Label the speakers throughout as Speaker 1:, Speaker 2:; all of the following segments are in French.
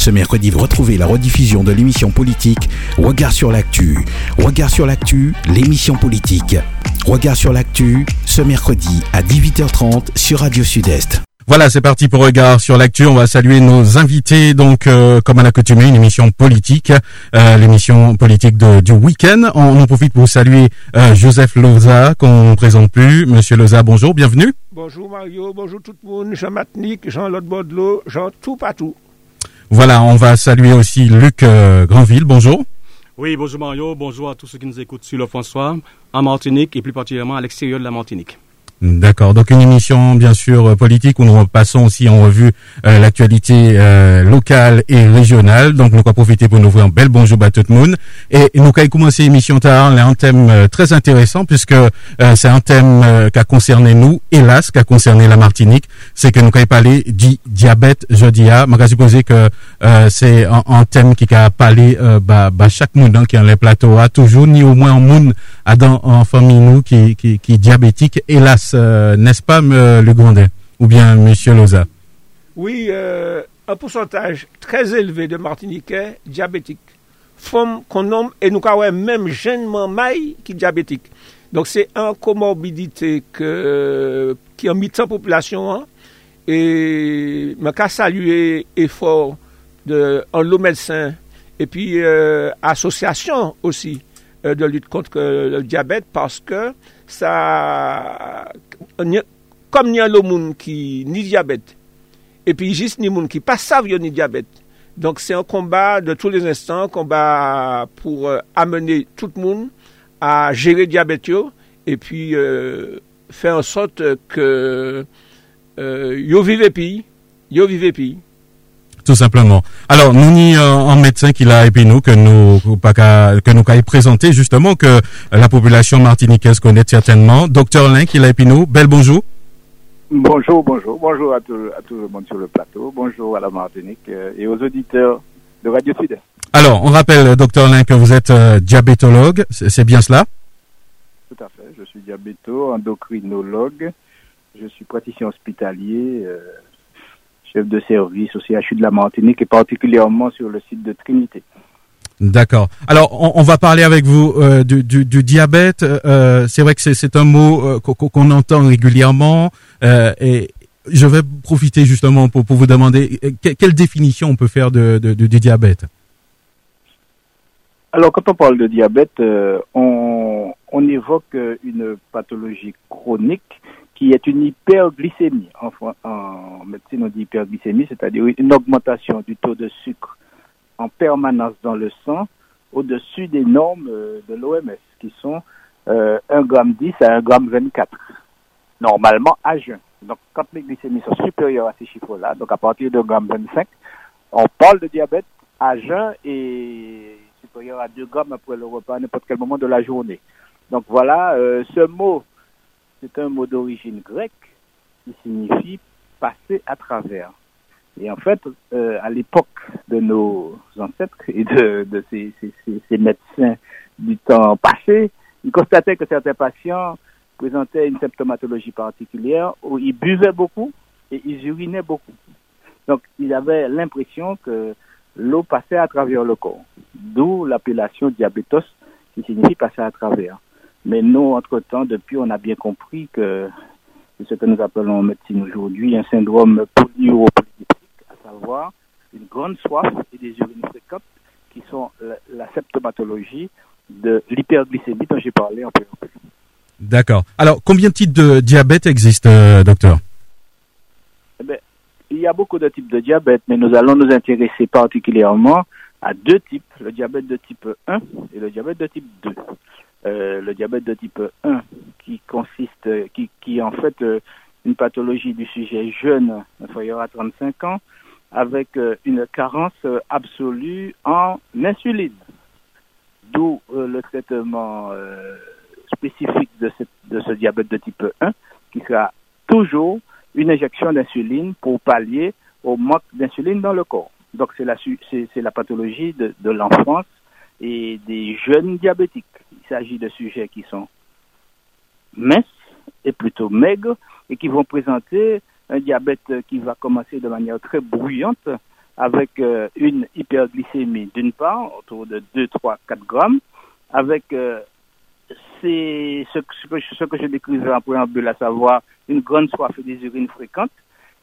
Speaker 1: Ce mercredi, retrouvez la rediffusion de l'émission politique Regard sur l'actu. Regard sur l'actu, l'émission politique. Regard sur l'actu, ce mercredi à 18h30 sur Radio Sud-Est.
Speaker 2: Voilà, c'est parti pour Regard sur l'actu. On va saluer nos invités, donc euh, comme à l'accoutumée, une émission politique, euh, l'émission politique de, du week-end. On en profite pour saluer euh, Joseph Loza, qu'on ne présente plus. Monsieur Loza, bonjour, bienvenue.
Speaker 3: Bonjour Mario, bonjour tout le monde, Jean Matnik, Jean-Claude Baudelot, Jean tout partout.
Speaker 2: Voilà, on va saluer aussi Luc Granville, bonjour.
Speaker 4: Oui, bonjour Mario, bonjour à tous ceux qui nous écoutent sur le François, en Martinique et plus particulièrement à l'extérieur de la Martinique.
Speaker 2: D'accord. Donc une émission bien sûr euh, politique où nous passons aussi en revue euh, l'actualité euh, locale et régionale. Donc nous allons profiter pour nous ouvrir un bel bonjour à tout le monde. Et nous allons commencer l'émission tard. un thème très intéressant puisque c'est un thème qui a concerné nous, hélas, qui a concerné la Martinique. C'est que nous allons parler du diabète jeudi. Je vais supposer que c'est un, thème qui a parlé bah, bah, chaque monde hein, qui est dans les plateaux a toujours ni au moins un monde dans en famille nous qui qui, qui est diabétique hélas euh, n'est-ce pas, le Grandet Ou bien Monsieur Loza
Speaker 3: Oui, euh, un pourcentage très élevé de Martiniquais diabétiques. Femmes qu'on nomme, et nous avons même jeunement maille qui est diabétique. Donc c'est une comorbidité que, qui mis en population. Hein. et je veux saluer l'effort de l'eau médecin et puis euh, association aussi de lutte contre le diabète parce que ça, comme il y a le monde qui ni diabète, et puis juste ni monde qui pas savent ni diabète. Donc c'est un combat de tous les instants, combat pour euh, amener tout le monde à gérer le diabète et puis euh, faire en sorte que euh, yo vive pays, yo vive pays
Speaker 2: tout simplement. Alors, nous ni un médecin qui l'a et nous que nous que nous présenté justement que la population martiniquaise connaît certainement. Docteur Lin qui l'a et nous. Bel bonjour.
Speaker 5: Bonjour, bonjour, bonjour à tout, à tout le monde sur le plateau. Bonjour à la Martinique euh, et aux auditeurs de Radio Sud.
Speaker 2: Alors, on rappelle, docteur Lin, que vous êtes euh, diabétologue, c'est bien cela?
Speaker 5: Tout à fait, je suis diabéto, endocrinologue, je suis praticien hospitalier, euh, chef de service au CHU de la Martinique et particulièrement sur le site de Trinité.
Speaker 2: D'accord. Alors, on, va parler avec vous euh, du, diabète. Euh, c'est vrai que c'est un mot euh, qu'on entend régulièrement et je vais profiter justement pour, vous demander quelle définition on peut faire de, du diabète?
Speaker 5: Alors, quand on parle de diabète, on, on évoque une pathologie chronique qui est une hyperglycémie. En, en médecine, on dit hyperglycémie, c'est-à-dire une augmentation du taux de sucre en permanence dans le sang au-dessus des normes euh, de l'OMS, qui sont euh, 1 g 10 à 1 g 24, normalement à jeun. Donc, quand les glycémies sont supérieures à ces chiffres-là, donc à partir de 1 g 25, on parle de diabète à jeun et supérieur à 2 grammes après le repas à n'importe quel moment de la journée. Donc voilà, euh, ce mot c'est un mot d'origine grecque qui signifie passer à travers. Et en fait, euh, à l'époque de nos ancêtres et de, ces, médecins du temps passé, ils constataient que certains patients présentaient une symptomatologie particulière où ils buvaient beaucoup et ils urinaient beaucoup. Donc, ils avaient l'impression que l'eau passait à travers le corps, d'où l'appellation diabétos qui signifie passer à travers. Mais nous, entre-temps, depuis, on a bien compris que c'est ce que nous appelons en médecine aujourd'hui un syndrome polyuropolyptique, à savoir une grande soif et des urines fréquentes qui sont la, symptomatologie de l'hyperglycémie dont j'ai parlé en préambule.
Speaker 2: D'accord. Alors, combien de types de diabète existent, euh, docteur?
Speaker 5: Eh bien, Il y a beaucoup de types de diabète, mais nous allons nous intéresser particulièrement à deux types, le diabète de type 1 et le diabète de type 2. Euh, le diabète de type 1, qui consiste, qui, qui est en fait euh, une pathologie du sujet jeune, inférieur à 35 ans, avec euh, une carence absolue en insuline. D'où le traitement spécifique de, de ce diabète de type 1, qui sera toujours une injection d'insuline pour pallier au manque d'insuline dans le corps. Donc c'est la, c'est, la pathologie de, de l'enfance et des jeunes diabétiques. Il s'agit de sujets qui sont minces et plutôt maigres et qui vont présenter un diabète qui va commencer de manière très bruyante avec euh, une hyperglycémie d'une part, autour de 2, 3, 4 grammes, avec euh, ce, ce, que, ce que je décrivais en préambule, à savoir une grande soif et des urines fréquentes,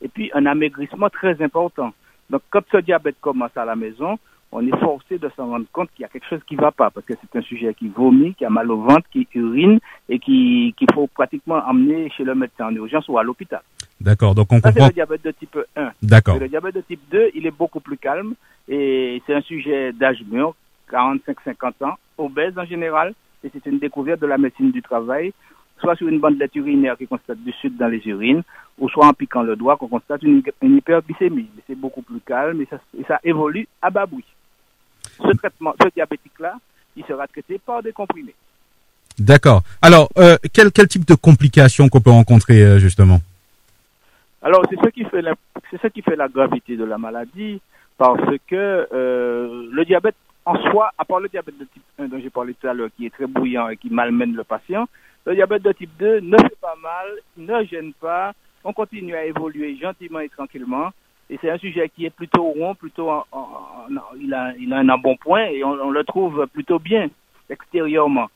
Speaker 5: et puis un amaigrissement très important. Donc quand ce diabète commence à la maison, on est forcé de s'en rendre compte qu'il y a quelque chose qui ne va pas, parce que c'est un sujet qui vomit, qui a mal au ventre, qui urine, et qu'il faut pratiquement emmener chez le médecin en urgence ou à l'hôpital.
Speaker 2: D'accord, donc on
Speaker 5: Ça,
Speaker 2: comprend.
Speaker 5: c'est le diabète de type 1.
Speaker 2: D'accord.
Speaker 5: Le diabète de type 2, il est beaucoup plus calme, et c'est un sujet d'âge mûr, 45-50 ans, obèse en général, et c'est une découverte de la médecine du travail, soit sur une bandelette urinaire qui constate du sud dans les urines, ou soit en piquant le doigt qu'on constate une, une hyperglycémie. Mais c'est beaucoup plus calme et ça, et ça évolue à bas bruit. Ce traitement, ce diabétique-là, il sera traité par des comprimés.
Speaker 2: D'accord. Alors, euh, quel, quel type de complications qu'on peut rencontrer euh, justement?
Speaker 5: Alors, c'est ce qui fait la, c'est ce qui fait la gravité de la maladie, parce que euh, le diabète en soi, à part le diabète de type 1 dont j'ai parlé tout à l'heure, qui est très bouillant et qui malmène le patient, le diabète de type 2 ne fait pas mal, ne gêne pas, on continue à évoluer gentiment et tranquillement. Et c'est un sujet qui est plutôt rond, plutôt en- en- en- il, a, un embonpoint et on, le trouve plutôt bien extérieurement.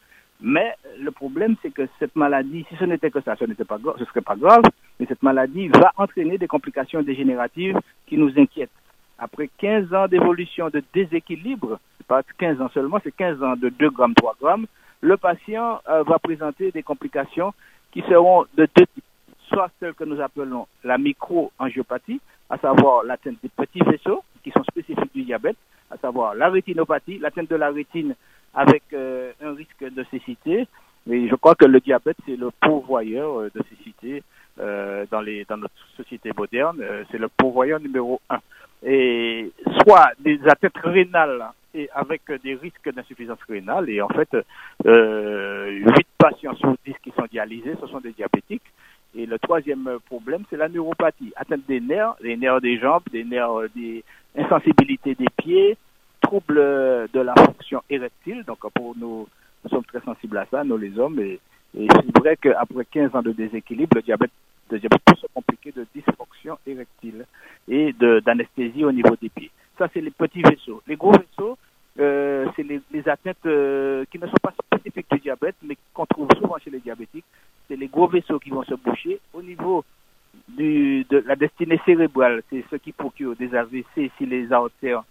Speaker 5: Mais le problème, c'est que cette maladie, si ce n'était que ça, ce n'était pas ce serait pas grave, mais cette maladie va entraîner des complications dégénératives qui nous inquiètent. Après 15 ans d'évolution de déséquilibre, c'est pas 15 ans seulement, c'est 15 ans de 2 grammes, 3 grammes, le patient euh, va présenter des complications qui seront de deux types. Soit celles que nous appelons la microangiopathie, à savoir l'atteinte des petits vaisseaux qui sont spécifiques du diabète, à savoir la rétinopathie, l'atteinte de la rétine avec euh, un risque de cécité. Et je crois que le diabète, c'est le pourvoyeur euh, de cécité euh, dans, les, dans notre société moderne. C'est le pourvoyeur numéro un. Et soit des atteintes rénales et avec des risques d'insuffisance rénale. Et en fait, euh, 8 patients sur 10 qui sont dialysés, ce sont des diabétiques. Et le troisième problème, c'est la neuropathie. Atteinte des nerfs, des nerfs des jambes, des nerfs euh, des insensibilités des pieds, troubles euh, de la fonction érectile? Donc, pour nous, nous sommes très sensibles à ça, nous les hommes. Et, c'est vrai qu'après 15 ans de déséquilibre, le diabète, le diabète peut se compliquer de dysfonction érectile et d'anesthésie au niveau des pieds. Ça, c'est les petits vaisseaux. Les gros vaisseaux, euh, c'est les, les atteintes euh, qui ne sont pas spécifiques du diabète, mais qu'on trouve souvent chez les diabétiques. C'est les gros vaisseaux qui vont se boucher au niveau de la destinée cérébrale. C'est ce qui procure des AVC si les artères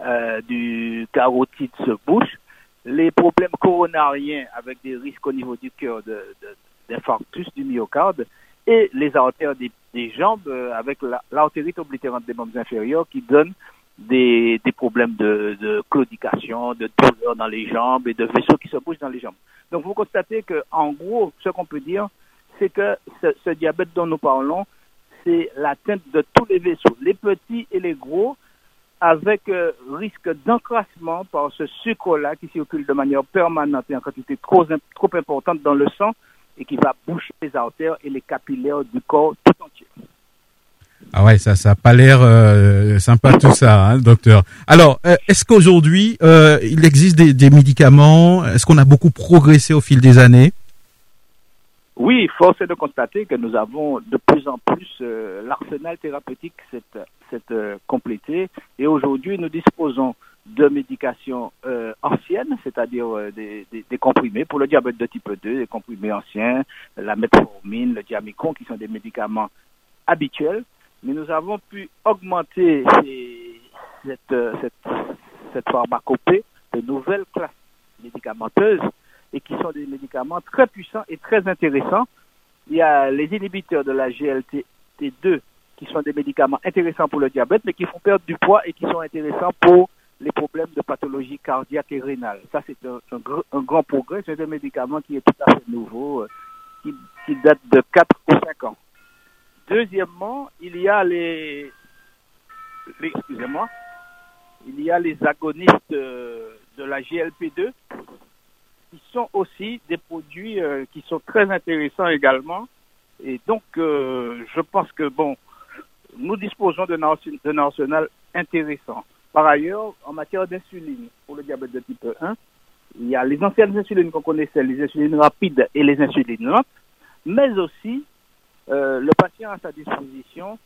Speaker 5: euh, du carotide se bouchent. Les problèmes coronariens avec des risques au niveau du cœur d'infarctus du myocarde et les artères des, jambes euh, avec la- l'artérite oblitérante des membres inférieurs qui donne des, des problèmes de, de claudication, de douleur dans les jambes et de vaisseaux qui se bougent dans les jambes. Donc vous constatez que, en gros, ce qu'on peut dire, c'est que ce, ce diabète dont nous parlons, c'est l'atteinte de tous les vaisseaux, les petits et les gros, avec euh, risque d'encrassement par ce sucre-là qui circule de manière permanente et en quantité trop, trop importante dans le sang et qui va boucher les artères et les capillaires du corps tout entier.
Speaker 2: Ah ouais, ça, ça pas l'air euh, sympa tout ça, hein, docteur. Alors, euh, est-ce qu'aujourd'hui euh, il existe des, des médicaments? Est-ce qu'on a beaucoup progressé au fil des années?
Speaker 5: Oui, force est de constater que nous avons de plus en plus l'arsenal thérapeutique s'est complété. Et aujourd'hui nous disposons de médications anciennes, c'est-à-dire des, des- comprimés pour le diabète de type 2, des comprimés anciens, la metformine, le diamicron, qui sont des médicaments habituels, mais nous avons pu augmenter cette, euh, cette, cette pharmacopée de nouvelles classes médicamenteuses et qui sont des médicaments très puissants et très intéressants. Il y a les inhibiteurs de la GLT2 qui sont des médicaments intéressants pour le diabète, mais qui font perdre du poids et qui sont intéressants pour les problèmes de pathologie cardiaque et rénale. Ça, c'est un, un grand progrès. C'est un médicament qui est tout à fait nouveau, euh, qui, qui date de 4 ou 5 ans. Deuxièmement, il y a les, excusez-moi, il y a les agonistes euh, de la GLP2 qui sont aussi des produits euh, qui sont très intéressants également. Et donc, euh, je pense que, bon, nous disposons d'un arsenal intéressant. Par ailleurs, en matière d'insuline, pour le diabète de type 1, il y a les anciennes insulines qu'on connaissait, les insulines rapides et les insulines lentes, mais aussi, euh, le patient a à sa disposition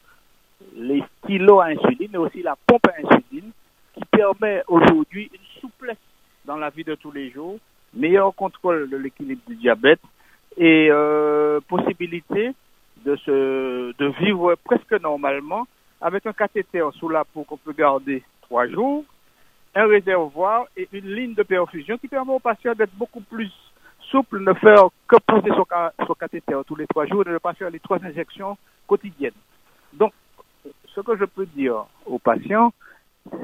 Speaker 5: les stylos à insuline et aussi la pompe à insuline qui permet aujourd'hui une souplesse dans la vie de tous les jours, meilleur contrôle de l'équilibre du diabète et euh, possibilité de, de vivre presque normalement avec un cathéter sous la peau qu'on peut garder trois jours, un réservoir et une ligne de perfusion qui permet au patient d'être beaucoup plus souple, ne faire que poser son, son cathéter tous les trois jours et ne pas faire les trois injections quotidiennes. Donc, ce que je peux dire aux patients,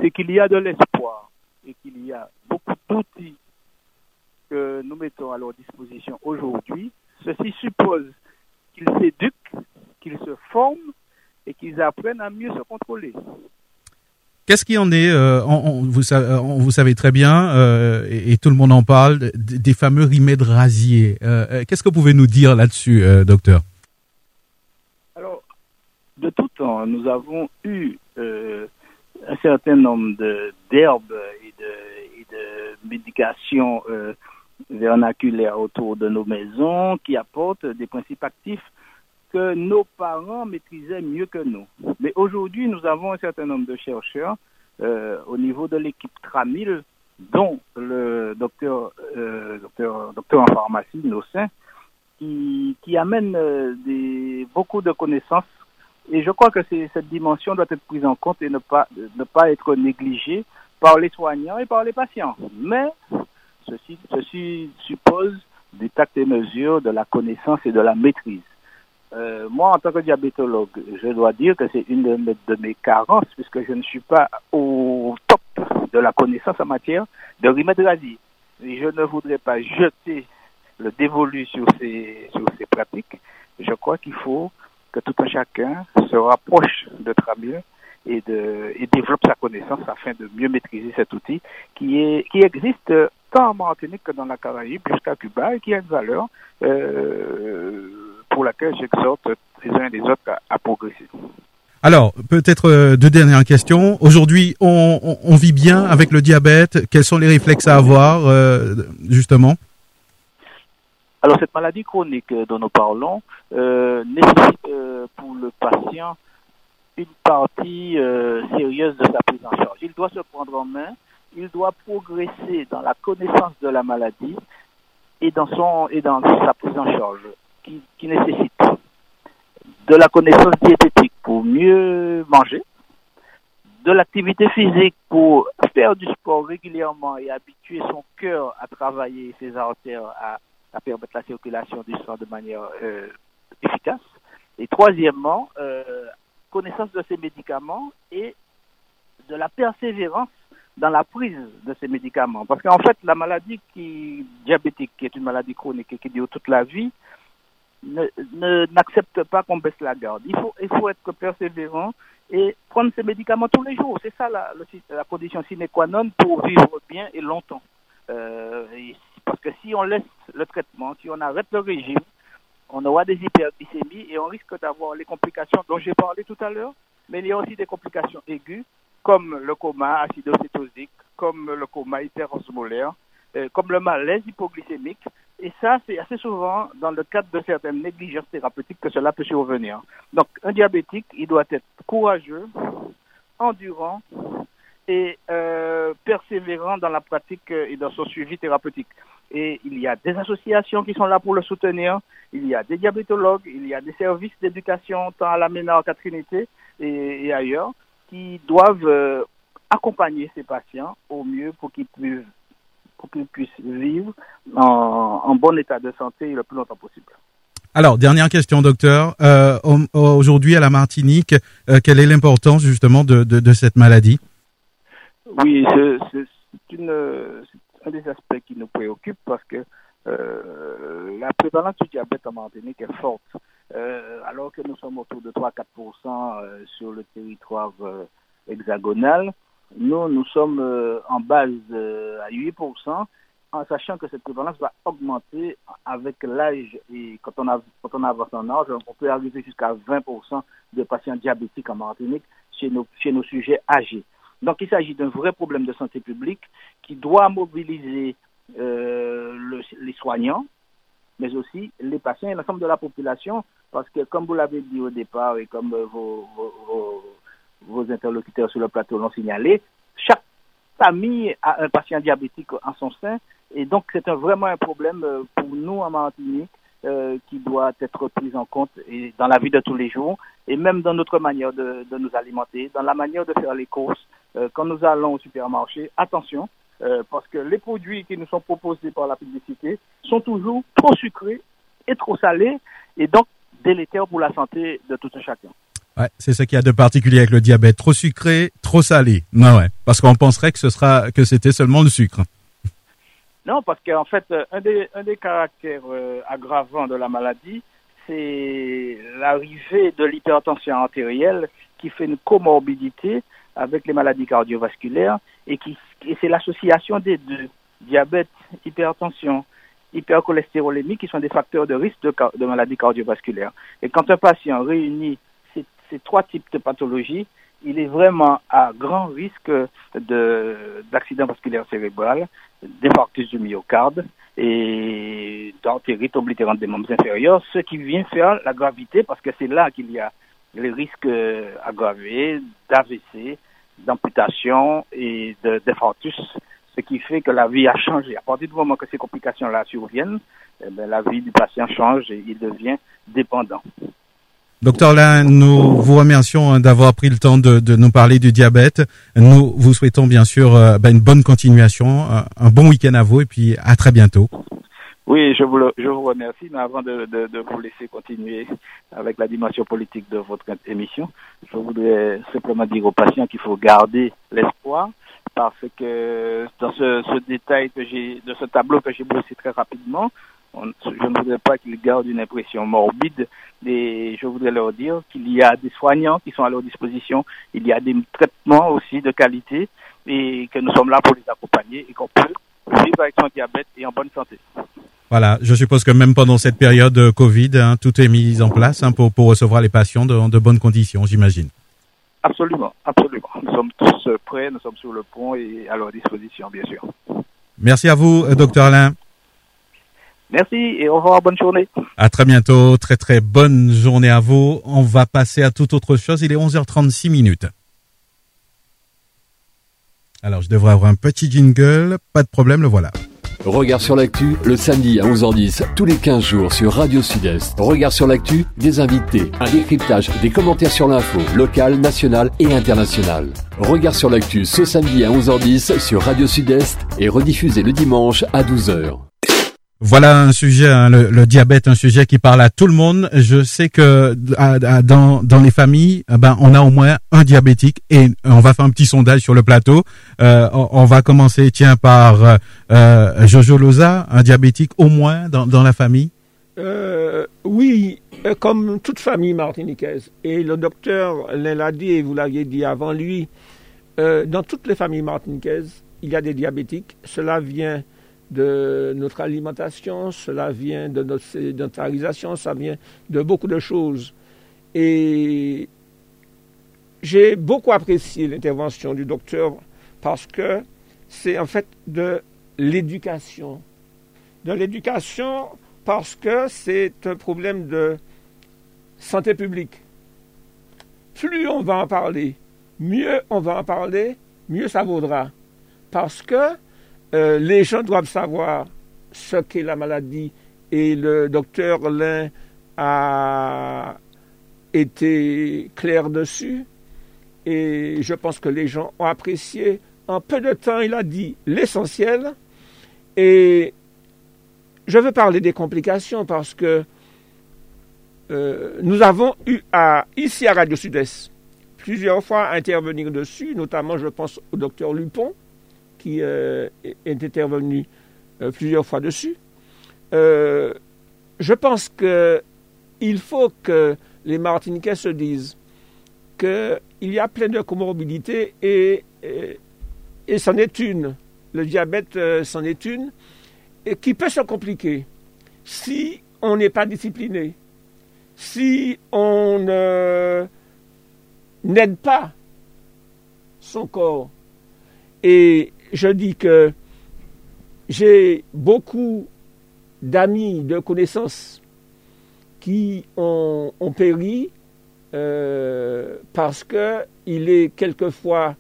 Speaker 5: c'est qu'il y a de l'espoir et qu'il y a beaucoup d'outils que nous mettons à leur disposition aujourd'hui. Ceci suppose qu'ils s'éduquent, qu'ils se forment et qu'ils apprennent à mieux se contrôler.
Speaker 2: Qu'est-ce qui en est euh, on, vous, savez, vous, savez très bien, euh, et, tout le monde en parle, des fameux remèdes rasiers. Euh, Qu'est-ce que vous pouvez nous dire là-dessus, docteur?
Speaker 5: Alors, de tout temps, nous avons eu un certain nombre d'herbes et de, et de médications vernaculaires autour de nos maisons qui apportent des principes actifs que nos parents maîtrisaient mieux que nous. Mais aujourd'hui, nous avons un certain nombre de chercheurs euh, au niveau de l'équipe Tramil, dont le docteur, euh, docteur, docteur en pharmacie, Nossin, qui, qui amène euh, des, beaucoup de connaissances. Et je crois que cette dimension doit être prise en compte et ne pas, ne pas être négligée par les soignants et par les patients. Mais ceci, ceci suppose des tact et mesures, de la connaissance et de la maîtrise. Euh, moi, en tant que diabétologue, je dois dire que c'est une de mes, carences, puisque je ne suis pas au top de la connaissance en matière de radiés. Et je ne voudrais pas jeter le dévolu sur ces, sur ces pratiques. Je crois qu'il faut que tout un chacun se rapproche de Tramil et, de, et développe sa connaissance afin de mieux maîtriser cet outil qui, est, qui existe tant en Martinique que dans la Caraïbe jusqu'à Cuba et qui a une valeur euh, pour laquelle j'exhorte les uns et les autres à, progresser.
Speaker 2: Alors, peut-être euh, deux dernières questions. Aujourd'hui, on, vit bien avec le diabète. Quels sont les réflexes à avoir, euh, justement?
Speaker 5: Alors, cette maladie chronique dont nous parlons nécessite pour le patient une partie sérieuse de sa prise en charge. Il doit se prendre en main, il doit progresser dans la connaissance de la maladie et dans, son, et dans sa prise en charge qui, nécessite de la connaissance diététique pour mieux manger, de l'activité physique pour faire du sport régulièrement et habituer son cœur à travailler, ses artères à, permettre la circulation du sang de manière euh, efficace. Et troisièmement, euh, connaissance de ces médicaments et de la persévérance dans la prise de ces médicaments. Parce qu'en fait, la maladie qui, diabétique, qui est une maladie chronique et qui dure toute la vie, n'accepte pas qu'on baisse la garde. Il faut, il faut être persévérant et prendre ces médicaments tous les jours. C'est ça la, la, condition sine qua non pour vivre bien et longtemps. Euh, parce que si on laisse le traitement, si on arrête le régime, on aura des hyperglycémies et on risque d'avoir les complications dont j'ai parlé tout à l'heure, mais il y a aussi des complications aiguës comme le coma acidocétosique, comme le coma hyperosmolaire, euh, comme le malaise hypoglycémique. Et ça, c'est assez souvent dans le cadre de certaines négligences thérapeutiques que cela peut survenir. Donc, un diabétique, il doit être courageux, endurant et euh, persévérant dans la pratique et dans son suivi thérapeutique. Et il y a des associations qui sont là pour le soutenir. Il y a des diabétologues, il y a des services d'éducation tant à la MENA qu'à Trinité et, ailleurs qui doivent euh, accompagner ces patients au mieux pour qu'ils puissent pour qu'ils puissent vivre en, bon état de santé le plus longtemps possible.
Speaker 2: Alors, dernière question, docteur. Euh, aujourd'hui, à la Martinique, euh, quelle est l'importance justement de, de, cette maladie?
Speaker 5: Oui, c'est un des aspects qui nous préoccupe parce que euh, la prévalence du diabète en Martinique est forte. alors que nous sommes autour de 3-4% sur le territoire hexagonal, nous, nous sommes euh, en base euh, à 8%, en sachant que cette prévalence va augmenter avec l'âge et quand on, a, quand on avance en âge, on peut arriver jusqu'à 20% de patients diabétiques en Martinique chez nos, chez nos sujets âgés. Donc il s'agit d'un vrai problème de santé publique qui doit mobiliser euh, les soignants, mais aussi les patients et l'ensemble de la population parce que comme vous l'avez dit au départ et comme vos, vos, vos interlocuteurs sur le plateau l'ont signalé, chaque famille a un patient diabétique en son sein et donc c'est vraiment un problème pour nous en Martinique euh, qui doit être prise en compte et dans la vie de tous les jours et même dans notre manière de, de nous alimenter, dans la manière de faire les courses. Euh, quand nous allons au supermarché, attention, euh, parce que les produits qui nous sont proposés par la publicité sont toujours trop sucrés et trop salés et donc délétères pour la santé de tout un chacun.
Speaker 2: Ouais, c'est ce qu'il y a de particulier avec le diabète, trop sucré, trop salé. Non, ouais, parce qu'on penserait que ce sera que c'était seulement le sucre.
Speaker 5: Non, parce qu'en fait, euh, un des, caractères euh, aggravants de la maladie, c'est l'arrivée de l'hypertension artérielle qui fait une comorbidité avec les maladies cardiovasculaires et qui et c'est l'association des deux, diabète, hypertension, hypercholestérolémie, qui sont des facteurs de risque de, de maladies cardiovasculaires. Et quand un patient réunit ces, trois types de pathologies, il est vraiment à grand risque d'accident vasculaire cérébral, d'infarctus du myocarde et d'entérite oblitérante des membres inférieurs, ce qui vient faire la gravité, parce que c'est là qu'il y a les risques aggravés d'AVC, d'amputation et d'infarctus, ce qui fait que la vie a changé. À partir du moment que ces complications-là surviennent, eh bien, la vie du patient change et il devient dépendant.
Speaker 2: Docteur Lin, nous vous remercions hein, d'avoir pris le temps de, de, nous parler du diabète. Nous vous souhaitons bien sûr euh, ben, une bonne continuation, un bon week-end à vous et puis à très bientôt.
Speaker 5: Oui, je vous, le, je vous remercie, mais avant de, de, de, vous laisser continuer avec la dimension politique de votre émission, je voudrais simplement dire aux patients qu'il faut garder l'espoir parce que dans ce, ce détail que j'ai, de ce tableau que j'ai brossé très rapidement, on, je ne voudrais pas qu'ils gardent une impression morbide et je voudrais leur dire qu'il y a des soignants qui sont à leur disposition, il y a des traitements aussi de qualité et que nous sommes là pour les accompagner et qu'on peut vivre avec son diabète et en bonne santé.
Speaker 2: Voilà, je suppose que même pendant cette période de Covid, hein, tout est mis en place hein, pour, pour recevoir les patients dans de, de bonnes conditions, j'imagine.
Speaker 5: Absolument, absolument. Nous sommes tous prêts, nous sommes sur le pont et à leur disposition, bien sûr.
Speaker 2: Merci à vous, docteur Alain.
Speaker 5: Merci et au revoir, bonne journée.
Speaker 2: À très bientôt, très très bonne journée à vous. On va passer à toute autre chose, il est 11h36 minutes. Alors je devrais avoir un petit jingle, pas de problème, le voilà.
Speaker 6: Regard sur l'actu, le samedi à 11h10, tous les 15 jours sur Radio Sud-Est. Regard sur l'actu, des invités, un décryptage, des commentaires sur l'info, locale, nationale et internationale. Regard sur l'actu ce samedi à 11h10 sur Radio Sud-Est et rediffusé le dimanche à 12h.
Speaker 2: Voilà un sujet, hein, le, diabète, un sujet qui parle à tout le monde. Je sais que dans, dans les familles, eh ben, on a au moins un diabétique et on va faire un petit sondage sur le plateau. Euh, on, va commencer, tiens, par euh, Jojo Loza, un diabétique au moins dans, dans la famille.
Speaker 3: Euh, oui, comme toute famille martiniquaise. Et le docteur l'a dit et vous l'aviez dit avant lui, euh, dans toutes les familles martiniquaises, il y a des diabétiques. Cela vient de notre alimentation, cela vient de notre sédentarisation, ça vient de beaucoup de choses. Et j'ai beaucoup apprécié l'intervention du docteur parce que c'est en fait de l'éducation. De l'éducation parce que c'est un problème de santé publique. Plus on va en parler, mieux on va en parler, mieux ça vaudra. Parce que euh, les gens doivent savoir ce qu'est la maladie. Et le docteur Lin a été clair dessus. Et je pense que les gens ont apprécié. En peu de temps, il a dit l'essentiel. Et je veux parler des complications parce que euh, nous avons eu à, ici à Radio Sud-Est plusieurs fois à intervenir dessus, notamment je pense au docteur Lupon, qui euh, est intervenu euh, plusieurs fois dessus. Euh, je pense qu'il faut que les Martiniquais se disent qu'il y a plein de comorbidités et, et, et c'en est une. Le diabète, c'en est une, et qui peut se compliquer si on n'est pas discipliné, si on n'aide pas son corps. Et je dis que j'ai beaucoup d'amis, de connaissances qui ont, péri euh, parce que il est quelquefois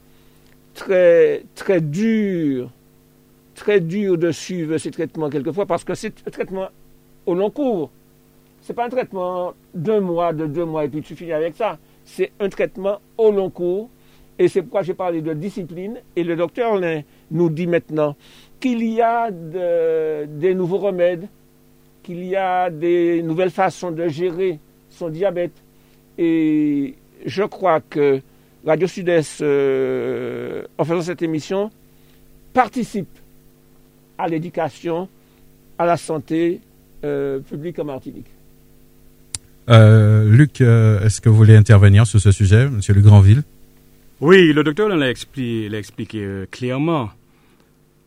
Speaker 3: très, très dur, très dur de suivre ces traitements quelquefois parce que c'est un traitement au long cours. C'est pas un traitement d'un mois, de deux mois et puis tu finis avec ça. C'est un traitement au long cours et c'est pourquoi j'ai parlé de discipline et le docteur Lin nous dit maintenant qu'il y a de- des nouveaux remèdes, qu'il y a des nouvelles façons de gérer son diabète. Et je crois que Radio Sud-Est, euh, en faisant cette émission, participe à l'éducation, à la santé euh, publique en Martinique.
Speaker 2: Euh, Luc, est-ce que vous voulez intervenir sur ce sujet, Monsieur Le Grandville?
Speaker 4: Oui, le docteur l'a expliqué, euh, clairement.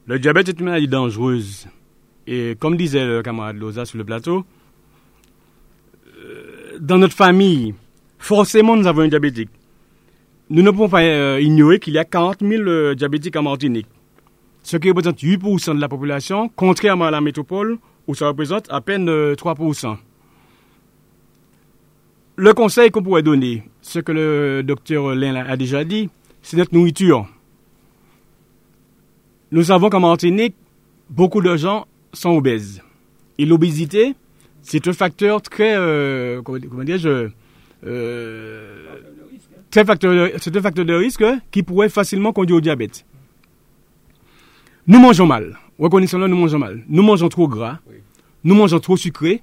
Speaker 4: Le diabète est une maladie dangereuse. Et comme disait le camarade Loza sur le plateau, euh, dans notre famille, forcément nous avons un diabétique. Nous ne pouvons pas euh, ignorer qu'il y a 40 000 euh, diabétiques en Martinique, ce qui représente 8% de la population, contrairement à la métropole où ça représente à peine euh, 3%. Le conseil qu'on pourrait donner, ce que le docteur Lin a déjà dit, c'est notre nourriture. Nous savons qu'en Martinique, beaucoup de gens sont obèses. Et l'obésité, c'est un facteur très, euh, comment, dirais-je, euh, très facteur, de- c'est un facteur de risque qui pourrait facilement conduire au diabète. Nous mangeons mal. Reconnaissons-le, nous mangeons mal. Nous mangeons trop gras. Nous mangeons trop sucré.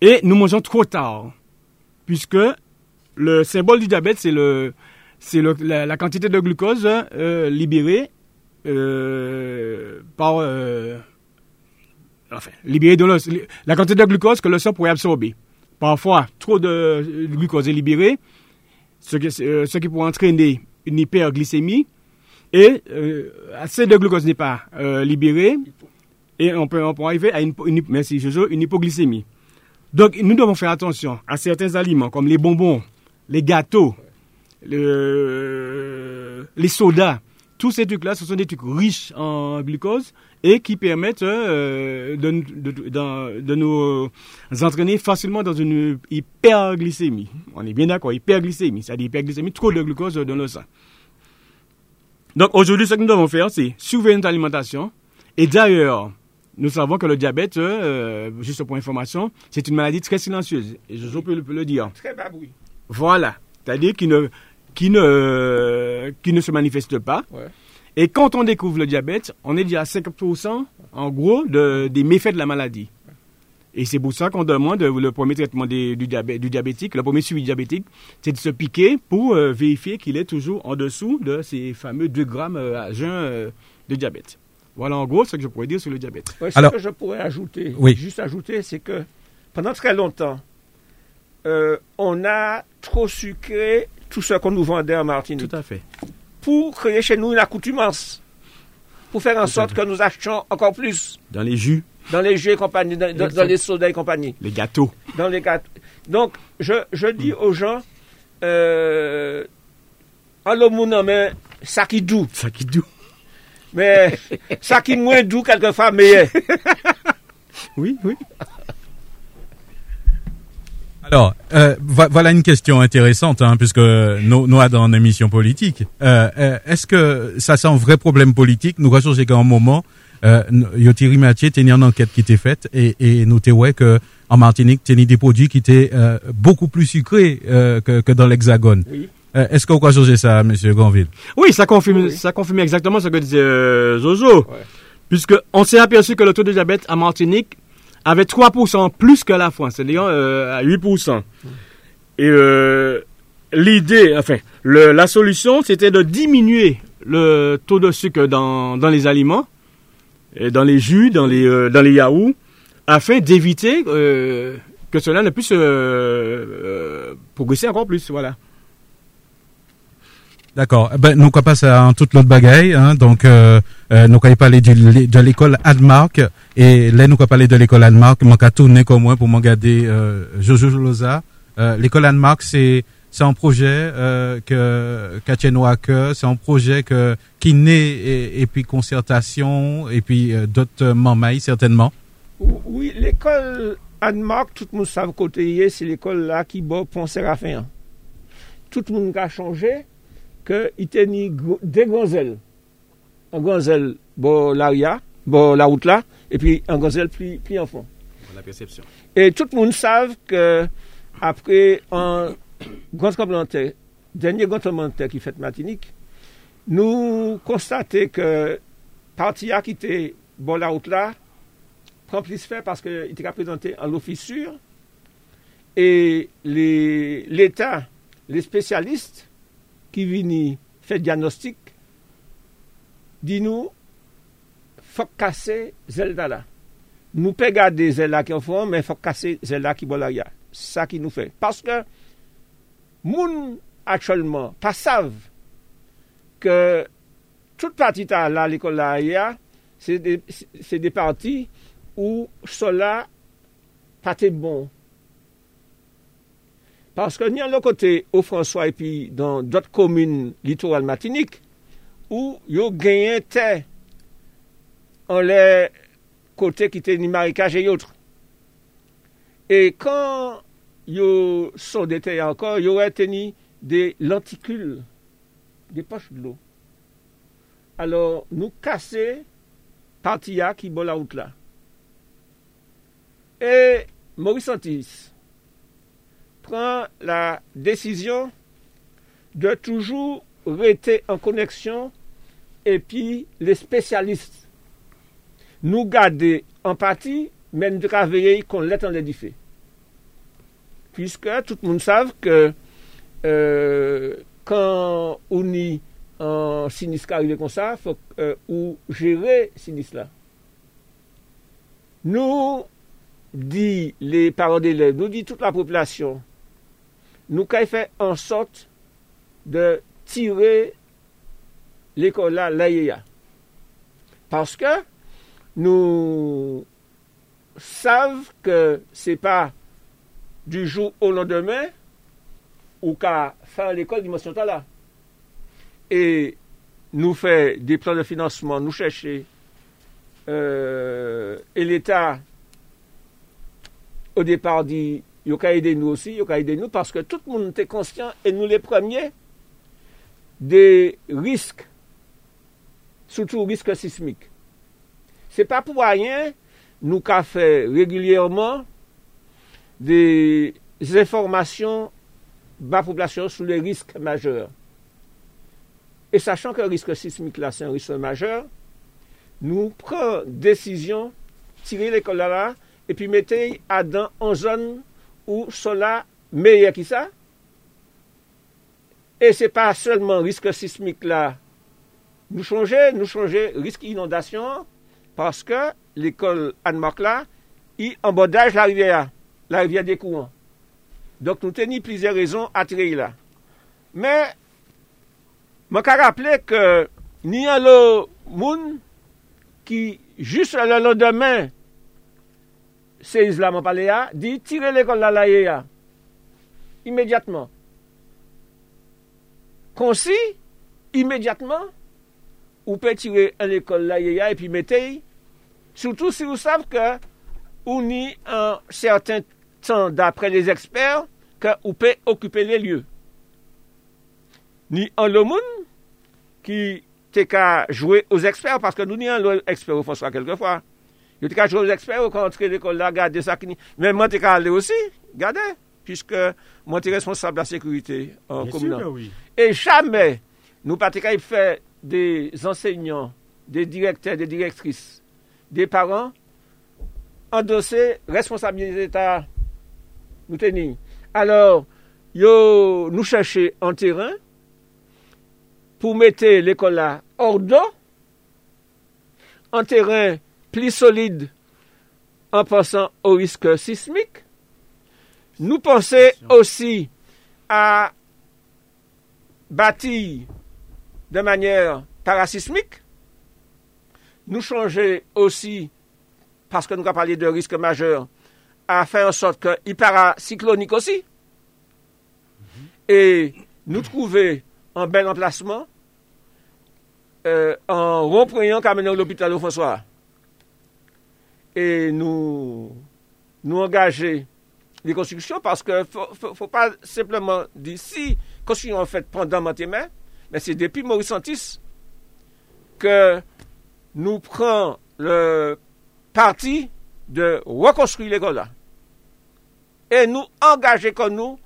Speaker 4: Et nous mangeons trop tard. Puisque le symbole du diabète, c'est le, le- la, la quantité de glucose euh, libérée euh, par, euh, enfin, libérée de li- la quantité de glucose que le sang pourrait absorber. Parfois, trop de glucose est libéré, ce qui, pourrait entraîner une hyperglycémie, et assez de glucose n'est pas euh, libéré, et on peut, arriver à une, une, merci Jojo, une hypoglycémie. Donc, nous devons faire attention à certains aliments comme les bonbons, les gâteaux, le- les sodas. Tous ces trucs-là, ce sont des trucs riches en glucose et qui permettent euh, de, nous entraîner facilement dans une hyperglycémie. On est bien d'accord, hyperglycémie, c'est-à-dire hyperglycémie, trop de glucose dans le sang. Donc aujourd'hui, ce que nous devons faire, c'est surveiller notre alimentation. Et d'ailleurs, nous savons que le diabète, euh, juste pour information, c'est une maladie très silencieuse. Et je peux, le- le dire.
Speaker 3: Très bas bruit.
Speaker 4: Voilà. C'est-à-dire qui ne, qui, ne, qui ne se manifeste pas.
Speaker 3: Ouais.
Speaker 4: Et quand on découvre le diabète, on est déjà à 50% en gros de, des méfaits de la maladie. Et c'est pour ça qu'on demande euh, le premier traitement des- du, diabète, du diabétique, le premier suivi diabétique, c'est de se piquer pour euh, vérifier qu'il est toujours en dessous de ces fameux 2 grammes euh, à jeun euh, de diabète. Voilà en gros ce que je pourrais dire sur le diabète.
Speaker 3: Ouais, ce
Speaker 2: Alors-
Speaker 3: que je pourrais ajouter,
Speaker 2: Oui.
Speaker 3: juste ajouter, c'est que pendant très longtemps, euh, on a trop sucré tout ce qu'on nous vendait en Martinique
Speaker 4: Tout à fait.
Speaker 3: pour créer chez nous une accoutumance, pour faire en
Speaker 4: Tout
Speaker 3: sorte que nous achetions encore plus
Speaker 4: Dans les jus,
Speaker 3: dans les jeux et compagnie, dans, dans- dans les sodas et compagnie,
Speaker 4: les gâteaux.
Speaker 3: dans les gâteaux. Donc, je, je dis aux gens, euh, mais ça qui doux,
Speaker 4: Ça qui doux.
Speaker 3: mais ça qui moins doux quelquefois meilleur.
Speaker 2: Oui, oui. Alors, euh, vo- voilà une question intéressante, hein, puisque nous, nous sommes dans une émission politique. Euh, euh, Est-ce que ça c'est un vrai problème politique? Nous recherchons qu'à un moment, euh, Yotiri Mathieu tenait une enquête qui était faite et, et nous ouais que en Martinique, tenait des produits qui étaient euh, beaucoup plus sucrés euh, que, que dans l'Hexagone.
Speaker 3: Oui.
Speaker 2: Euh, Est-ce qu'on va changer ça, Monsieur Granville?
Speaker 4: Oui, ça confirme,
Speaker 3: Oui.
Speaker 4: ça confirme exactement ce que disait euh, Jojo.
Speaker 3: Ouais.
Speaker 4: Puisque on s'est aperçu que le taux de diabète à Martinique avait 3% plus que la France, c'est-à-dire euh, à 8%. Et euh, l'idée, enfin, la solution, c'était de diminuer le taux de sucre dans, les aliments, dans les jus, dans les, euh, yaourts, afin d'éviter que cela ne puisse progresser encore plus. Voilà.
Speaker 2: D'accord. Eh Ben, quoi passer à un toute l'autre bagaille. Hein, donc, euh, nous quoi parler du, de l'école Admark. Et là, nous quoi parler de l'école Admark. Moi, qu'à tourner comme moi pour m'en garder euh, Jojo Loza. Euh, l'école Admark, c'est c'est un projet euh, que qu'a tient à cœur. C'est un projet que qui naît et, puis concertation et puis euh, d'autres mamailles certainement.
Speaker 3: Oui, l'école Anne-Marc, tout le monde savent côté c'est l'école là qui bat Pont Séraphin. Tout le monde a changé que il ni des gonzelles. L'aria, bon la route là, et puis en fond.
Speaker 2: La perception.
Speaker 3: Et tout le monde savent que après un grand complémentaire, dernier grand complémentaire qui fait Martinique, nous constatons que parti a quitté bon la route là, plus fait parce qu'il était présenté en fissure. Et l'État, les, spécialistes qui viennent faire diagnostic, di nou, fok kase zelda la. Nou pe gade zelda ki an fon, men fok kase zelda ki bol a ya. Sa ki nou fe. Paske, moun atcholman, pa sav, ke tout pati ta la l'ekol la a ya, se de, de pati ou sola pati bon. Paske ni an l'on kote ou François epi dan dot komune litoral matinik, ou yo genyen te an le kote ki te ni marikaj e yotre. E kan yo son de te ankon, yo wè te ni de lantikul de poche de l'o. Alors nou kase pati ya ki bo la out la. E Maurice Santis pran la desisyon de toujou rete en koneksyon et puis les spécialistes nous garder en partie, mais nous travailler qu'on l'est en l'édifié. Puisque tout le monde sait que euh, quand on est en sinistre arrivé comme ça, il faut euh, gérer sinistre. Nous dit les parents d'élèves, nous dit toute la population, nous avons fait en sorte de tirer l'école là, là, Parce que nous savons que ce n'est pas du jour au lendemain ou qu'à faire l'école dimension là. Et nous fait des plans de financement, nous chercher euh, et l'État au départ dit, il a aider nous aussi, il a aider nous parce que tout le monde était conscient et nous les premiers des risques, surtout risques sismiques. C'est pas pour rien nous avons fait régulièrement des informations la population sur les risques majeurs. Et sachant que le risque sismique là, c'est un risque majeur, nous prenons décision, tirer l'école là, et puis mettez Adam en zone où cela meilleur que ça. Et ce n'est pas seulement risque sismique là. Nous changer, nous changer risque inondation parce que l'école Anne-Marc là, il la rivière, la rivière des courants. Donc nous tenons plusieurs raisons à tirer là. Mais, je rappeler que ni un monde qui, juste le lendemain c'est Islam Paléa, dit tirez l'école la laïa immédiatement. Concis, immédiatement, ou peut tirer l'école laïa et puis mettez, surtout si vous savez que on y un certain temps d'après les experts que vous pouvez occuper les lieux. Ni en le monde qui t'es qu'à jouer aux experts parce que nous n'y un expert au François quelquefois. Yo te ka jwè l'expert ou kan antre l'ekol la, gade sa ki ni. Men mwen te ka ale osi, gade, piske mwen te responsable la sekurite en komunan. E chame, nou pa te ka y fè des enseignants, des directeurs, des directrices, des parents, endosè responsabilité nou teni. Alors, yo nou chache en terrain pou mette l'ekol la ordo, en terrain plus solide en pensant au risque sismique. Nous pensons aussi à bâtir de manière parasismique. Nous changer aussi, parce que nous avons parlé de risque majeur, à faire en sorte qu'il paracyclonique aussi. Et nous trouver un bel emplacement euh, en reprenant l'hôpital au François et nous nous engager les constructions parce que faut, faut, faut pas simplement dire si construction en fait pendant matin mais c'est depuis Maurice Santis que nous prenons le parti de reconstruire l'école là. Et nous engager comme nous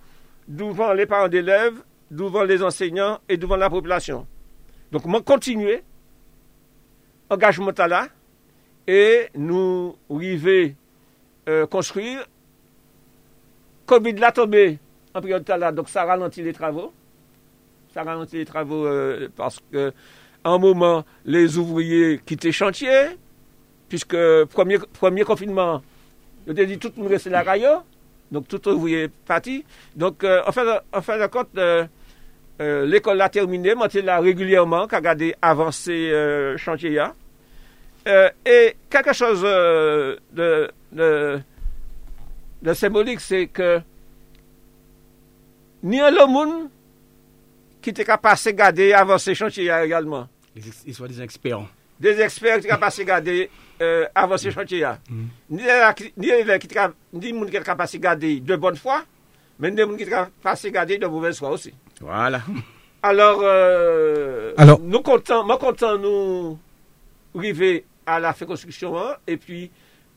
Speaker 3: devant les parents d'élèves, devant les enseignants et devant la population. Donc, on continuer engagement là et nous arriver euh, construire. Covid l'a tombé en période là, donc ça ralentit les travaux. Ça ralentit les travaux euh, parce que un moment, les ouvriers quittaient chantier, puisque premier, premier confinement, je t'ai dit tout le monde restait la rayon, donc tout ouvrier parti. Donc, euh, en, fin de compte, euh, euh, l'école a terminé, moi, là régulièrement, qu'à garder avancer euh, chantier là. Euh, et quelque chose de, de, de symbolique, c'est que ni un monde qui était capable de garder avancer chantier également.
Speaker 4: Les, ils sont des experts.
Speaker 3: Des experts qui sont capables de garder euh, avancer chantier là. Ni les ni les qui sont ni monde qui est capable de garder de bonne foi, mais ni monde qui est capable de garder de mauvaise foi aussi.
Speaker 4: Voilà.
Speaker 3: Alors, euh,
Speaker 2: Alors-
Speaker 3: nous comptons, moi content nous arriver à la fait construction hein, et puis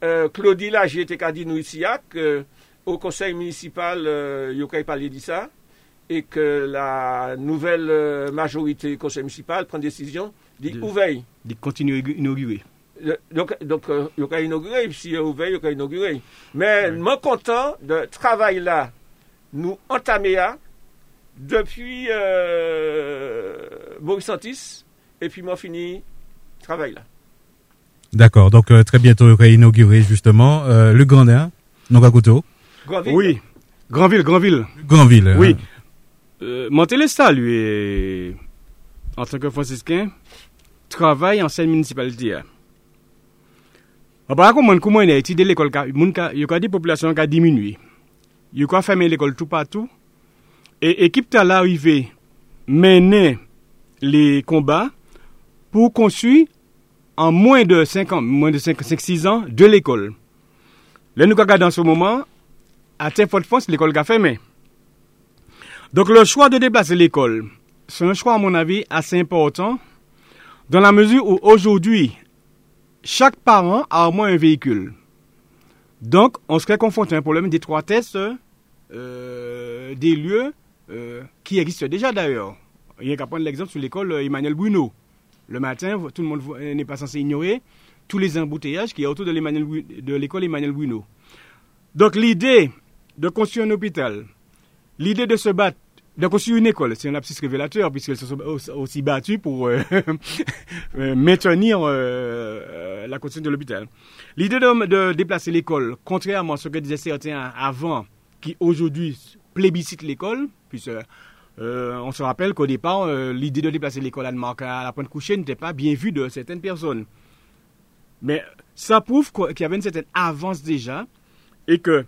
Speaker 3: euh, Claudie là, j'ai été dire nous ici hein, que au conseil municipal, euh, il y a parlé de ça et que la nouvelle euh, majorité du conseil municipal prend décision
Speaker 4: De-
Speaker 3: d'ouvrir.
Speaker 4: De continuer à inaugurer.
Speaker 3: Le- Donc, donc euh, il y a inauguré, si il y a ouvert, il y a inauguré. Mais moi content de travail là, nous entamer là, depuis euh, Boris Santis, et puis moi fini travail là.
Speaker 2: D'accord, donc euh, très bientôt, il va inaugurer justement euh, le Grandin, Nogakuto,
Speaker 3: Grandville,
Speaker 4: Oui. Grandville, Grandville.
Speaker 2: Grandville. hein.
Speaker 4: Euh, Montelesta, est, en tant que franciscain, travaille en scène municipalité. hein. Par contre, comment on a étudié l'école, il y a des populations qui ont diminué. Il y a fermé l'école tout partout. Et équipe t'a l'arrivée mener les combats pour construire en moins de 5 ans, moins de 5, 6 ans, de l'école. Là, nous regardons en ce moment, à Terre-Fort-France, l'école a fermé. Donc le choix de déplacer l'école, c'est un choix à mon avis assez important dans la mesure où aujourd'hui, chaque parent a au moins un véhicule. Donc on serait confronté à un problème d'étroitesse euh, des lieux euh, qui existent déjà d'ailleurs. Il y a qu'à prendre l'exemple sur l'école euh, Emmanuel Bruno. Le matin, tout le monde euh, n'est pas censé ignorer tous les embouteillages qu'il y a autour de l'école Emmanuel Bruno. Donc l'idée de construire un hôpital, l'idée de se battre, de construire une école, c'est un lapsus révélateur puisqu'ils se sont aussi- aussi battus pour euh, euh, maintenir euh, la construction de l'hôpital. L'idée de, de déplacer l'école, contrairement à ce que disaient certains avant, qui aujourd'hui plébiscitent l'école, puisque on se rappelle qu'au départ, l'idée de déplacer l'école à à la pointe couchée n'était pas bien vue de certaines personnes. Mais ça prouve qu'il y avait une certaine avance déjà et que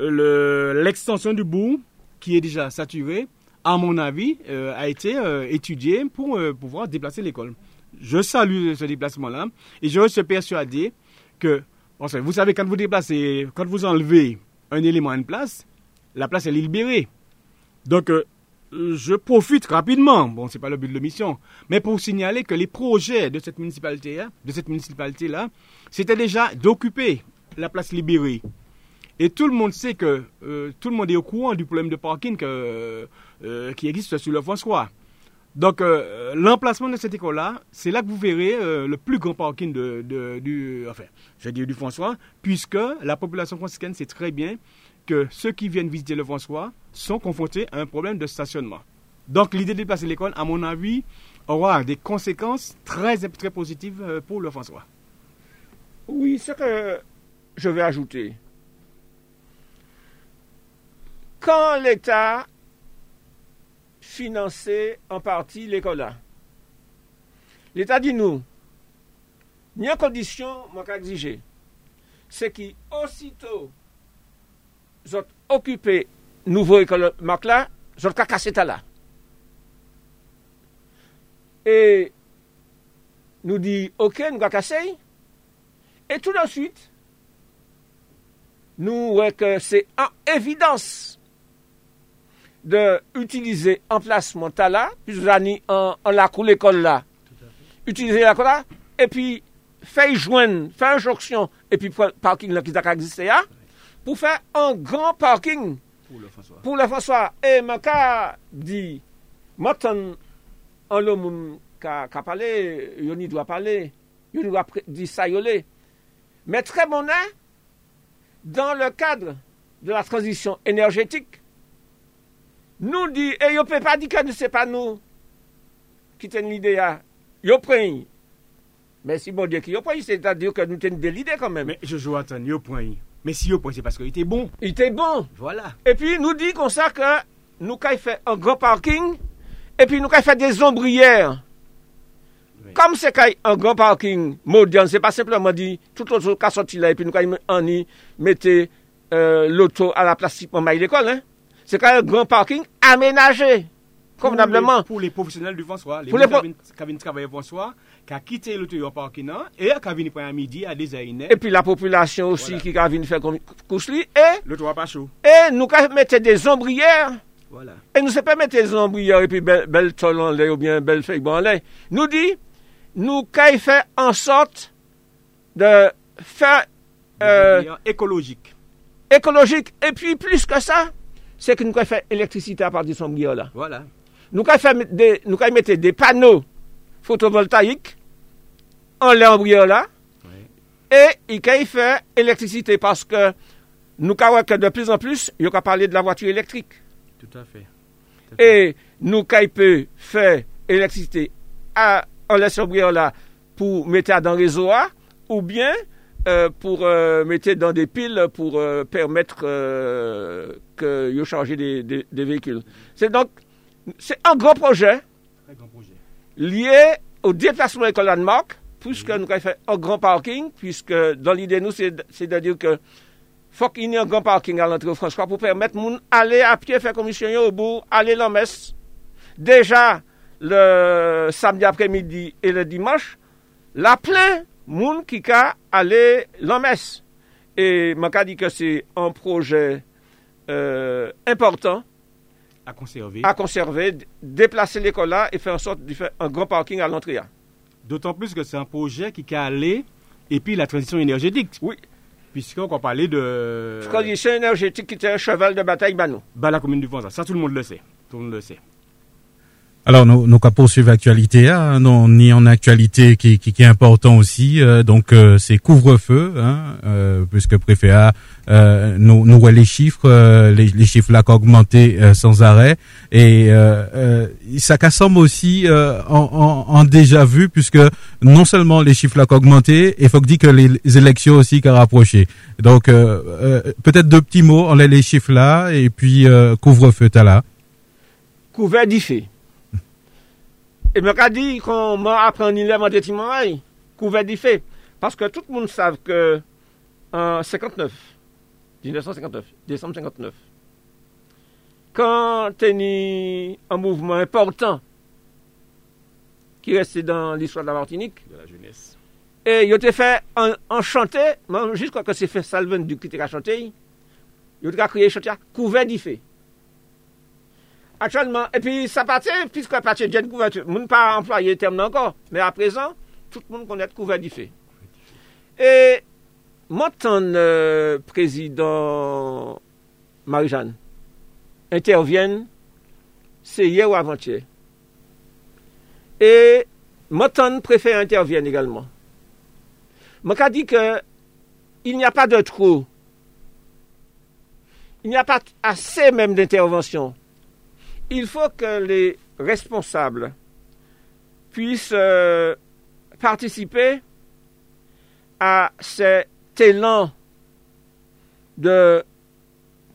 Speaker 4: le- l'extension du bourg, qui est déjà saturée, à mon avis, euh, a été euh, étudiée pour euh, pouvoir déplacer l'école. Je salue ce déplacement-là et je suis persuadé que, parce vous savez, quand vous déplacez, quand vous enlevez un élément à une place, la place est libérée. Donc, je profite rapidement, bon, c'est pas le but de l'émission, mais pour signaler que les projets de cette municipalité, de cette municipalité-là, c'était déjà d'occuper la place libérée. Et tout le monde sait que, euh, tout le monde est au courant du problème de parking que, euh, qui existe sur le François. Donc, euh, l'emplacement de cette école-là, c'est là que vous verrez euh, le plus grand parking de, du, enfin, je dire du François, puisque la population franciscaine sait très bien que ceux qui viennent visiter le François sont confrontés à un problème de stationnement. Donc, l'idée de déplacer l'école, à mon avis, aura des conséquences très, très positives euh, pour le François.
Speaker 3: Oui, ce que je vais ajouter. Quand l'État finançait en partie l'école là, l'État dit nous, il y a une condition, qu'à exiger. C'est qu'aussitôt, vous êtes occupé nouveau école marque là, vous êtes ta là. Et nous dit, ok, nous allons casser. Et tout de suite, nous voyons que c'est en évidence de utiliser emplacement là, puis vous avez en, en la cour l'école là, utiliser la cour là, et puis faire joindre, faire jonction, et puis parking là qui a existé là, pour faire un grand parking
Speaker 4: Pour le François.
Speaker 3: pour le François. Et mon cas dit, maintenant, en l'homme qui a parlé, il doit parler, il doit dire ça. Mais très bon dans le cadre de la transition énergétique, nous dit, et ne peut pas dire que ce n'est pas nous qui tenons l'idée, yo prend. Mais si bon Dieu qui prend, c'est-à-dire que nous tenons de l'idée quand même.
Speaker 4: Mais je joue à yo point. Mais si yo point, c'est parce qu'il était bon.
Speaker 3: il était bon.
Speaker 4: Voilà.
Speaker 3: Et puis, nous dit comme ça que nous avons fait un grand parking et puis nous avons fait des ombrières.
Speaker 4: Oui.
Speaker 3: Comme c'est un grand parking moderne, c'est pas simplement dit tout l'autre qui a sorti là et puis nous avons en y mettez euh, l'auto à la place pour maille l'école. Hein. C'est quand même un grand parking aménagé, convenablement.
Speaker 4: Pour les, professionnels du François. Les
Speaker 3: Pour les
Speaker 4: qui au François, qui a quitté l'auto parking là, et qui viennent prendre un midi à des aïnés.
Speaker 3: Et puis la population aussi qui a venir faire comme couche. Et,
Speaker 4: L'auto va pas chaud.
Speaker 3: et nous avons mettre des ombrières
Speaker 4: Voilà.
Speaker 3: Et nous ne pas mettre les ombrières et puis belle, tôle en lait ou bien belle feuille en. Nous dit, nous qu'à fait en sorte de faire euh,
Speaker 4: écologique.
Speaker 3: écologique. Et puis plus que ça, c'est que nous qu'à fait électricité à partir de ombrières là.
Speaker 4: Voilà.
Speaker 3: Nous fait mettre des, nous mettre des panneaux photovoltaïques en ombrière là. Et il qu'à faire électricité parce que nous voir que de plus en plus, il y a parler de la voiture électrique.
Speaker 4: Tout à fait.
Speaker 3: et nous peut faire électricité à, en laissant là pour mettre dans le réseau A, ou bien euh, pour euh, mettre dans des piles pour euh, permettre que vous changer des, des- des véhicules. C'est donc c'est un projet
Speaker 4: grand projet.
Speaker 3: lié au déplacement école Landmark, puisque nous avons fait un grand parking, puisque dans l'idée, nous, c'est de dire que faut qu'il y ait un grand parking à l'entrée au François pour permettre moun aller à pied faire commission au bout, aller dans messe. Déjà, le samedi après-midi et le dimanche, la plein moun qui ka aller dans messe. Et m'a dit que c'est un projet euh, important
Speaker 4: À conserver.
Speaker 3: à conserver, d- déplacer l'école là et faire en sorte de faire un grand parking à l'entrée. là.
Speaker 4: D'autant plus que c'est un projet qui a allé et puis la transition énergétique.
Speaker 3: Oui.
Speaker 4: Puisqu'on va parler de
Speaker 3: Transition énergétique qui était un cheval de bataille, bah nous.
Speaker 4: bah, la commune du François. Ça, tout le monde le sait. Tout le monde le sait.
Speaker 2: Alors, nous, nous qu'à poursuivre l'actualité, hein, non, ni en actualité qui, est important aussi. euh, donc, euh, c'est couvre-feu, hein, euh, puisque préfet a, euh, nous, nous voit les chiffres, les, chiffres là qui augmenté sans arrêt, et ça qu'assemble aussi en, en, en déjà vu, puisque non seulement les chiffres là qui augmenté, il faut que dire que les, élections aussi qui rapproché. Donc, peut-être deux petits mots, on les, chiffres là, et puis couvre-feu, t'as là.
Speaker 3: Couvert d'IFE. Et me qu'a dit qu'on m'a appris en île de Timoraï, couvert d'IFE. Parce que tout le monde sait que en 59, 1959, décembre 59, quand il un mouvement important qui restait dans l'histoire de la Martinique,
Speaker 4: De la jeunesse.
Speaker 3: Et il a fait un, un chanté, même jusqu'à que c'est fait Salven du qui a chanté, il a créé chanté couvert d'IFE. Actuellement, et puis ça partait, puisque partait de couverture, je ne pas employer le terme encore, mais à présent, tout le monde connaît couvert d'IFE. Et mon euh, président Marie-Jeanne interviennent, c'est hier ou avant-hier. Et mon préfet intervienne également. Cas dit que il n'y a pas de trop. Il n'y a pas assez même d'intervention. Il faut que les responsables puissent euh, participer à cet élan de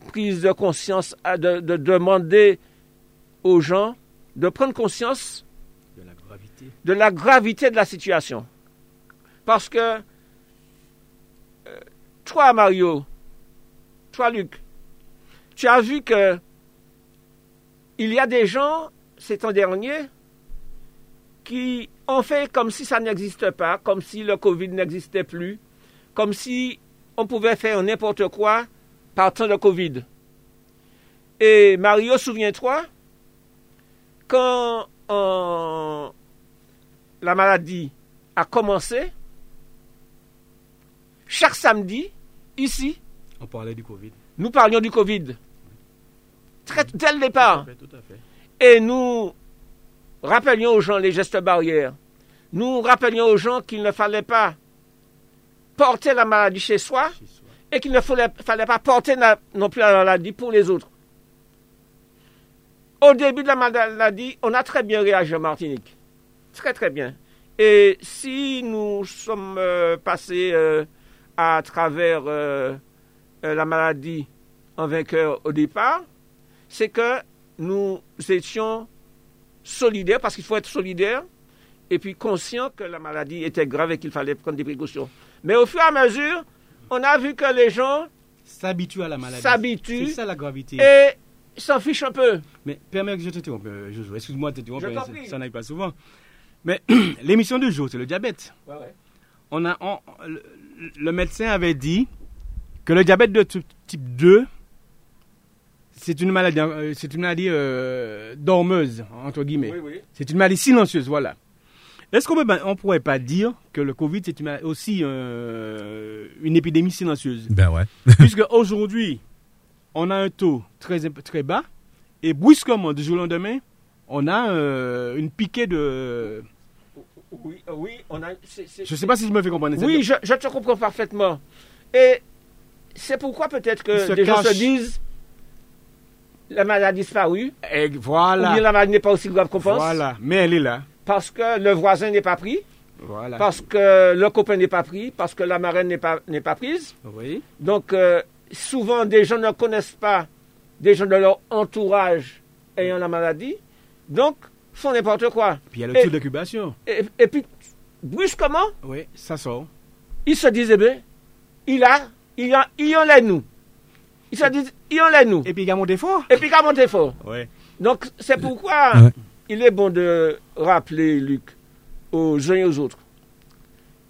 Speaker 3: prise de conscience, de, de demander aux gens de prendre conscience
Speaker 4: De la gravité.
Speaker 3: de la gravité de la situation. Parce que euh, toi, Mario, toi, Luc, tu as vu que il y a des gens, ces temps derniers, qui ont fait comme si ça n'existe pas, comme si le Covid n'existait plus, comme si on pouvait faire n'importe quoi par temps de Covid. Et Mario, souviens-toi, quand euh, la maladie a commencé, chaque samedi, ici,
Speaker 4: On parlait du Covid.
Speaker 3: nous parlions du Covid. Très, dès le départ.
Speaker 4: Tout à fait, tout à fait.
Speaker 3: Et nous rappelions aux gens les gestes barrières. Nous rappelions aux gens qu'il ne fallait pas porter la maladie chez soi
Speaker 4: Chez soi.
Speaker 3: et qu'il ne fallait, fallait pas porter non plus la maladie pour les autres. Au début de la maladie, on a très bien réagi en Martinique. Très très bien. Et si nous sommes euh, passés euh, à travers euh, la maladie en vainqueur au départ, c'est que nous étions solidaires, parce qu'il faut être solidaire, et puis conscient que la maladie était grave et qu'il fallait prendre des précautions. Mais au fur et à mesure, on a vu que les gens
Speaker 4: S'habitue à la maladie.
Speaker 3: s'habituent
Speaker 4: C'est ça la gravité.
Speaker 3: et s'en fichent un peu.
Speaker 4: Mais permets que je t'interrompe, euh, Jojo. Excuse-moi de
Speaker 3: t'en
Speaker 4: mais
Speaker 3: prie.
Speaker 4: ça n'arrive pas souvent. Mais l'émission du jour, c'est le diabète. On a, on- le, le médecin avait dit que le diabète de type 2, c'est une maladie, euh, c'est une maladie euh, dormeuse, entre guillemets.
Speaker 3: oui.
Speaker 4: C'est une maladie silencieuse, voilà. Est-ce qu'on peut, on pourrait pas dire que le Covid, c'est aussi euh, une épidémie silencieuse?
Speaker 2: Ben ouais.
Speaker 4: Puisque aujourd'hui, on a un taux très, très bas, et brusquement, du jour au lendemain, on a euh, une piquée de...
Speaker 3: Oui, oui, on a. c'est- c'est-
Speaker 4: Je ne sais pas si je me fais comprendre.
Speaker 3: Oui, je, je te comprends parfaitement. Et c'est pourquoi peut-être que
Speaker 4: se
Speaker 3: des gens se disent la maladie a disparu,
Speaker 4: Et
Speaker 3: ou bien
Speaker 4: voilà.
Speaker 3: la maladie n'est pas aussi grave qu'on pense,
Speaker 4: Voilà. Mais elle est là.
Speaker 3: parce que le voisin n'est pas pris,
Speaker 4: Voilà.
Speaker 3: parce que le copain n'est pas pris, parce que la marraine n'est pas, n'est pas prise.
Speaker 4: Oui.
Speaker 3: Donc, euh, souvent, des gens ne connaissent pas des gens de leur entourage ayant la maladie, donc font n'importe quoi.
Speaker 4: Puis il y a le taux d'incubation.
Speaker 3: Et, et puis, brusquement,
Speaker 4: Oui, ça sort.
Speaker 3: ils se disent, eh bien, il a, il en, il en l'est nous. Ils se disent, il en l'est nous.
Speaker 4: Et puis il y a mon défaut.
Speaker 3: Et puis, qu'à monter fort.
Speaker 4: Oui.
Speaker 3: Donc, c'est pourquoi
Speaker 2: Ouais.
Speaker 3: il est bon de rappeler, Luc, aux uns et aux autres,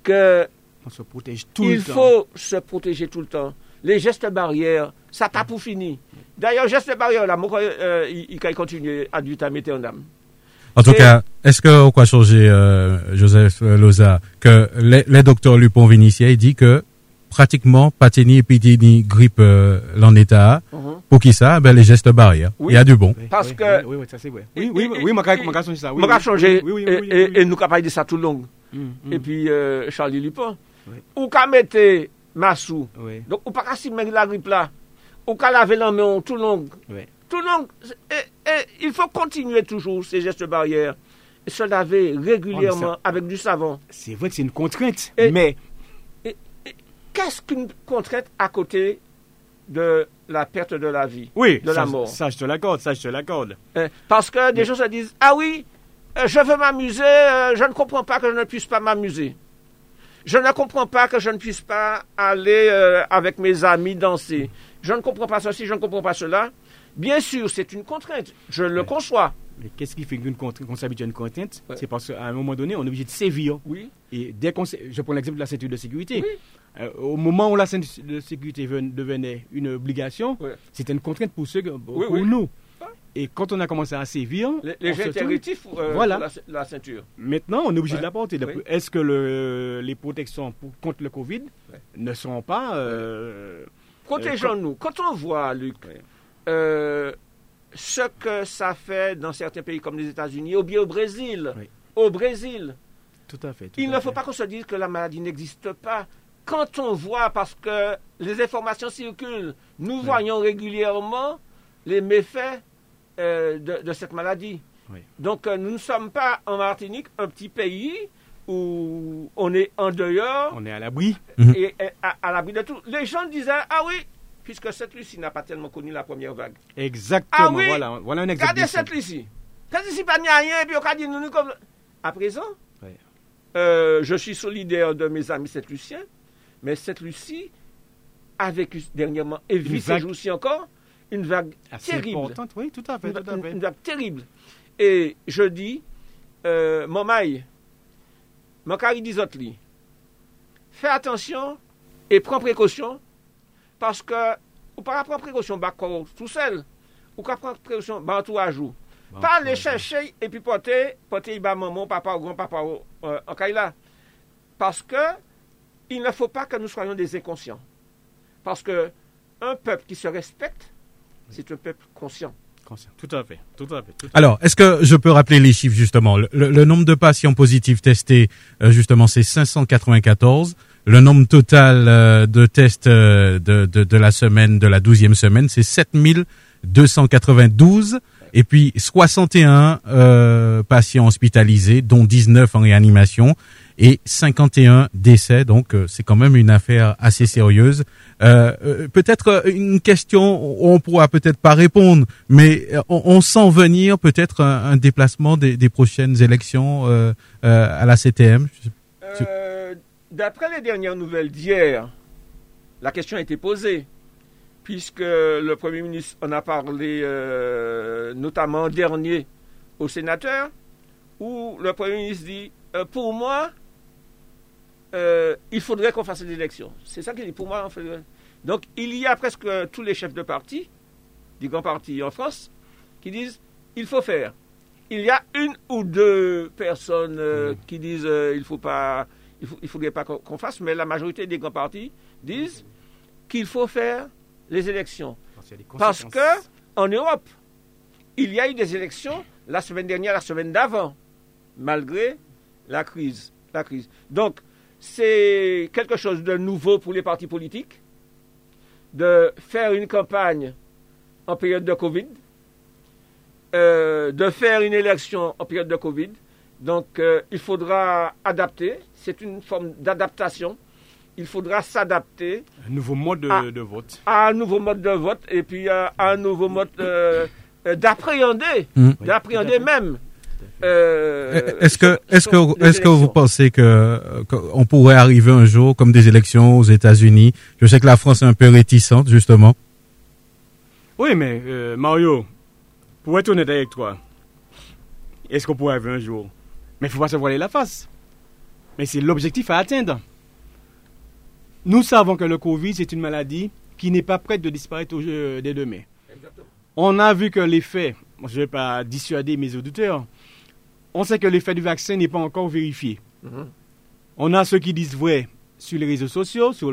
Speaker 3: que
Speaker 4: On se protège tout
Speaker 3: il
Speaker 4: le temps.
Speaker 3: faut se protéger tout le temps. Les gestes barrières, ça pas pour fini. D'ailleurs, gestes barrières, là, moi, euh, il, continuer à du temps mettre en âme.
Speaker 2: En tout
Speaker 3: Et-
Speaker 2: cas, est-ce que quoi changer, euh, Joseph euh, Loza, que les, les docteurs Lupon Vinissier dit que pratiquement patini, épidémie, grippe euh, l'en état, pour qui ça, ben les gestes barrières.
Speaker 3: Oui.
Speaker 2: Il y a du bon.
Speaker 4: Oui,
Speaker 3: Parce
Speaker 4: oui,
Speaker 3: que-
Speaker 4: Oui, oui, ça c'est vrai. Oui, oui, oui, oui, changer ça. Oui,
Speaker 3: changer
Speaker 4: Oui, oui,
Speaker 3: et, nous capables de ça tout le long.
Speaker 4: Mm, mm.
Speaker 3: Et puis euh, Charlie Lupin. Ou qu'à mettre Massou. Donc, ou pas qu'à s'y mettre la grippe là. Ou qu'à laver la main tout le long.
Speaker 4: Oui.
Speaker 3: Tout le long. Et, et il faut continuer toujours ces gestes barrières. Et se laver régulièrement
Speaker 4: Oh, ça-
Speaker 3: avec du savon.
Speaker 4: C'est vrai que c'est une contrainte.
Speaker 3: Et-
Speaker 4: Mais
Speaker 3: Qu'est-ce qu'une contrainte à côté de la perte de la vie
Speaker 4: oui,
Speaker 3: de
Speaker 4: ça,
Speaker 3: la mort?
Speaker 4: ça je te l'accorde, ça je te l'accorde.
Speaker 3: Hein, Parce que des gens se disent Ah oui, euh, je veux m'amuser, euh, je ne comprends pas que je ne puisse pas m'amuser. Je ne comprends pas que je ne puisse pas aller euh, avec mes amis danser. Je ne comprends pas ceci, je ne comprends pas cela. Bien sûr, c'est une contrainte, je le conçois.
Speaker 4: Mais qu'est-ce qui fait qu'on s'habitue à une contrainte?
Speaker 3: Ouais.
Speaker 4: C'est parce qu'à un moment donné, on est obligé de sévir.
Speaker 3: Oui,
Speaker 4: Et dès qu'on je prends l'exemple de la ceinture de sécurité.
Speaker 3: Oui.
Speaker 4: Euh, au moment où la ceinture de sécurité ven- devenait une obligation,
Speaker 3: Ouais.
Speaker 4: c'était une contrainte pour ceux, pour
Speaker 3: Oui, oui.
Speaker 4: nous. Et quand on a commencé à sévir,
Speaker 3: les, les
Speaker 4: tourne.
Speaker 3: rétifs pour, euh,
Speaker 4: Voilà.
Speaker 3: la, ce- la ceinture.
Speaker 4: Maintenant, on est obligé
Speaker 3: Ouais.
Speaker 4: de la porter.
Speaker 3: Oui.
Speaker 4: Est-ce que le- les protections pour- contre le Covid
Speaker 3: Ouais.
Speaker 4: ne sont pas... euh,
Speaker 3: Protégeons-nous. Quand on voit, Luc, euh, ce que ça fait dans certains pays comme les États-Unis, ou bien au Brésil, au Brésil,
Speaker 4: tout à fait. tout
Speaker 3: il
Speaker 4: à
Speaker 3: ne faut pas qu'on se dise que la maladie n'existe pas. Quand on voit, parce que les informations circulent, nous
Speaker 4: Oui.
Speaker 3: voyons régulièrement les méfaits euh, de, de cette maladie.
Speaker 4: Oui.
Speaker 3: Donc euh, nous ne sommes pas en Martinique, un petit pays où on est en dehors
Speaker 4: On est à l'abri.
Speaker 3: et, et à, à l'abri de tout. Les gens disaient, ah oui, puisque cette Lucie n'a pas tellement connu la première vague.
Speaker 4: Exactement.
Speaker 3: Ah oui.
Speaker 4: Voilà, voilà un exemple.
Speaker 3: Regardez cette Lucie. Quand ici, pas n'y a rien, et puis on a dit, nous, nous, comme... À présent, euh, je suis solidaire de mes amis cette Lucien, mais cette Lucie a vécu dernièrement, et vit ces jours-ci encore, une vague
Speaker 4: Assez
Speaker 3: terrible.
Speaker 4: importante. Oui, tout à fait.
Speaker 3: Une,
Speaker 4: Tout à fait.
Speaker 3: une vague terrible. Et je dis, euh, mon maille, cari fais attention et prend précaution, parce que, ou pas prendre précaution, bah, tout seul, ou pas prendre précaution, bah, tout à jour. Pas aller chercher et puis porter, porter bah, maman, papa ou grand-papa euh, en Kaila. Parce que il ne faut pas que nous soyons des inconscients. Parce que un peuple qui se respecte, c'est un peuple conscient.
Speaker 4: Conscient. Tout à fait. Tout à fait.
Speaker 2: Alors, est-ce que je peux rappeler les chiffres justement? Le, nombre de patients positifs testés, euh, justement, c'est 594. Le nombre total euh, de tests de, de, de, la semaine, de la douzième semaine, c'est 7292. Et puis 61 euh, patients hospitalisés, dont 19 en réanimation et 51 décès. Donc euh, c'est quand même une affaire assez sérieuse. Euh, euh peut-être une question, on pourra peut-être pas répondre, mais on, sent venir peut-être un, déplacement des, prochaines élections à la CTM.
Speaker 3: D'après les dernières nouvelles d'hier, la question a été posée puisque le Premier ministre en a parlé notamment dernier au sénateur, où le Premier ministre dit, pour moi, euh, il faudrait qu'on fasse des élections. C'est ça qu'il dit, pour moi, on fait... Donc il y a presque tous les chefs de parti, du grand parti en France, qui disent, il faut faire. Il y a une ou deux personnes qui disent, il faut pas, il, faudrait pas qu'on fasse, mais la majorité des grands partis disent qu'il faut faire les élections. Parce que en Europe, il y a eu des élections la semaine dernière, la semaine d'avant, malgré la crise. La crise. Donc, c'est quelque chose de nouveau pour les partis politiques de faire une campagne en période de Covid, euh, de faire une élection en période de Covid. Donc, euh, il faudra adapter. C'est une forme d'adaptation il faudra s'adapter.
Speaker 4: Un nouveau mode de, vote.
Speaker 3: À un nouveau mode de vote et puis à, un nouveau mode euh, d'appréhender, hmm. d'appréhender même.
Speaker 2: Euh, est-ce que, est-ce que, est-ce que vous pensez que qu'on pourrait arriver un jour comme des élections aux États-Unis? Je sais que la France est un peu réticente justement.
Speaker 4: Oui, mais Mario, pour être honnête avec toi, est-ce qu'on pourrait arriver un jour? Mais il faut pas se voiler la face. Mais c'est l'objectif à atteindre. Nous savons que le Covid, c'est une maladie qui n'est pas prête de disparaître dès demain. On a vu que l'effet, je ne vais pas dissuader mes auditeurs, on sait que l'effet du vaccin n'est pas encore vérifié. Mm-hmm. On a ceux qui disent vrai sur les réseaux sociaux, sur,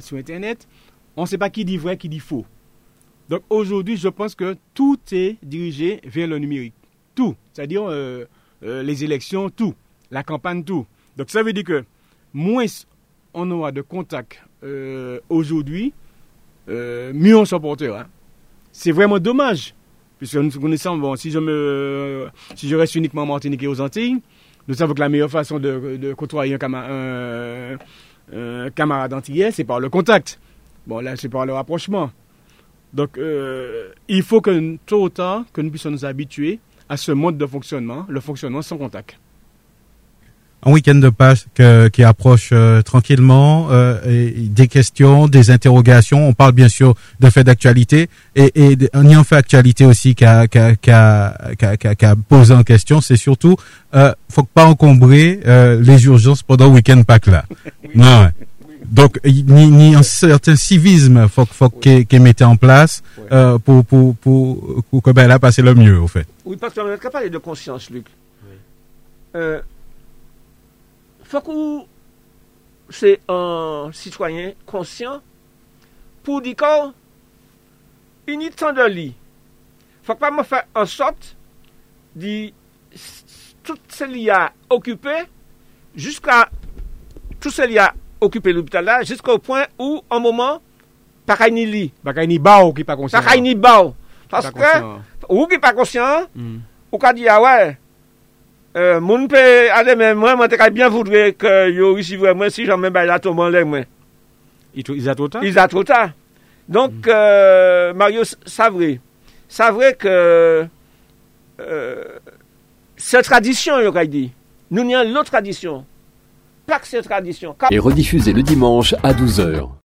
Speaker 4: sur Internet. On ne sait pas qui dit vrai, qui dit faux. Donc aujourd'hui, je pense que tout est dirigé vers le numérique. Tout. C'est-à-dire euh, euh, les élections, tout. La campagne, tout. Donc ça veut dire que moins on aura de contacts euh, aujourd'hui, mieux on s'en portera. C'est vraiment dommage. Puisque nous connaissons, bon, si je, me, si je reste uniquement en Martinique et aux Antilles, nous savons que la meilleure façon de, côtoyer un, camarade antillais, c'est par le contact. Bon, là, c'est par le rapprochement. Donc, euh, il faut que, tôt ou tard, que nous puissions nous habituer à ce mode de fonctionnement, le fonctionnement sans contact
Speaker 2: un week-end de Pâques qui approche euh, tranquillement, euh, des questions, des interrogations. On parle bien sûr de faits d'actualité et, et un y en fait actualité aussi qui a, qui a, qui a, posé en question, c'est surtout euh, faut pas encombrer euh, les urgences pendant le week-end Pâques là. Non. Donc ni, ni un certain civisme faut faut qu'il mette en place euh, pour pour pour pour que ben là passer le mieux au fait.
Speaker 3: Oui parce qu'on est capable de conscience Luc. Euh, faut que c'est un citoyen conscient pour dire qu'il n'y a tant de lit. faut pas me faire en sorte de tout ce lits à occuper jusqu'à tout ce lits à occuper l'hôpital là jusqu'au point où un moment pas ni lit
Speaker 4: pas ni bao qui pas conscient
Speaker 3: pas ni bao parce que ou qui pas conscient mm. ou dit ah ouais Euh, moun pe ale men mwen, mwen te ka bien voudre ke yo isi vwe mwen si jan men bay la toman lè mwen.
Speaker 4: Iza trota?
Speaker 3: Iza trota. Donk, euh, Mario, sa vre. Sa vre ke se tradisyon yo kay di. Nou nyan lo tradisyon. Pak se tradisyon.
Speaker 6: Et rediffusé le dimanche à 12h.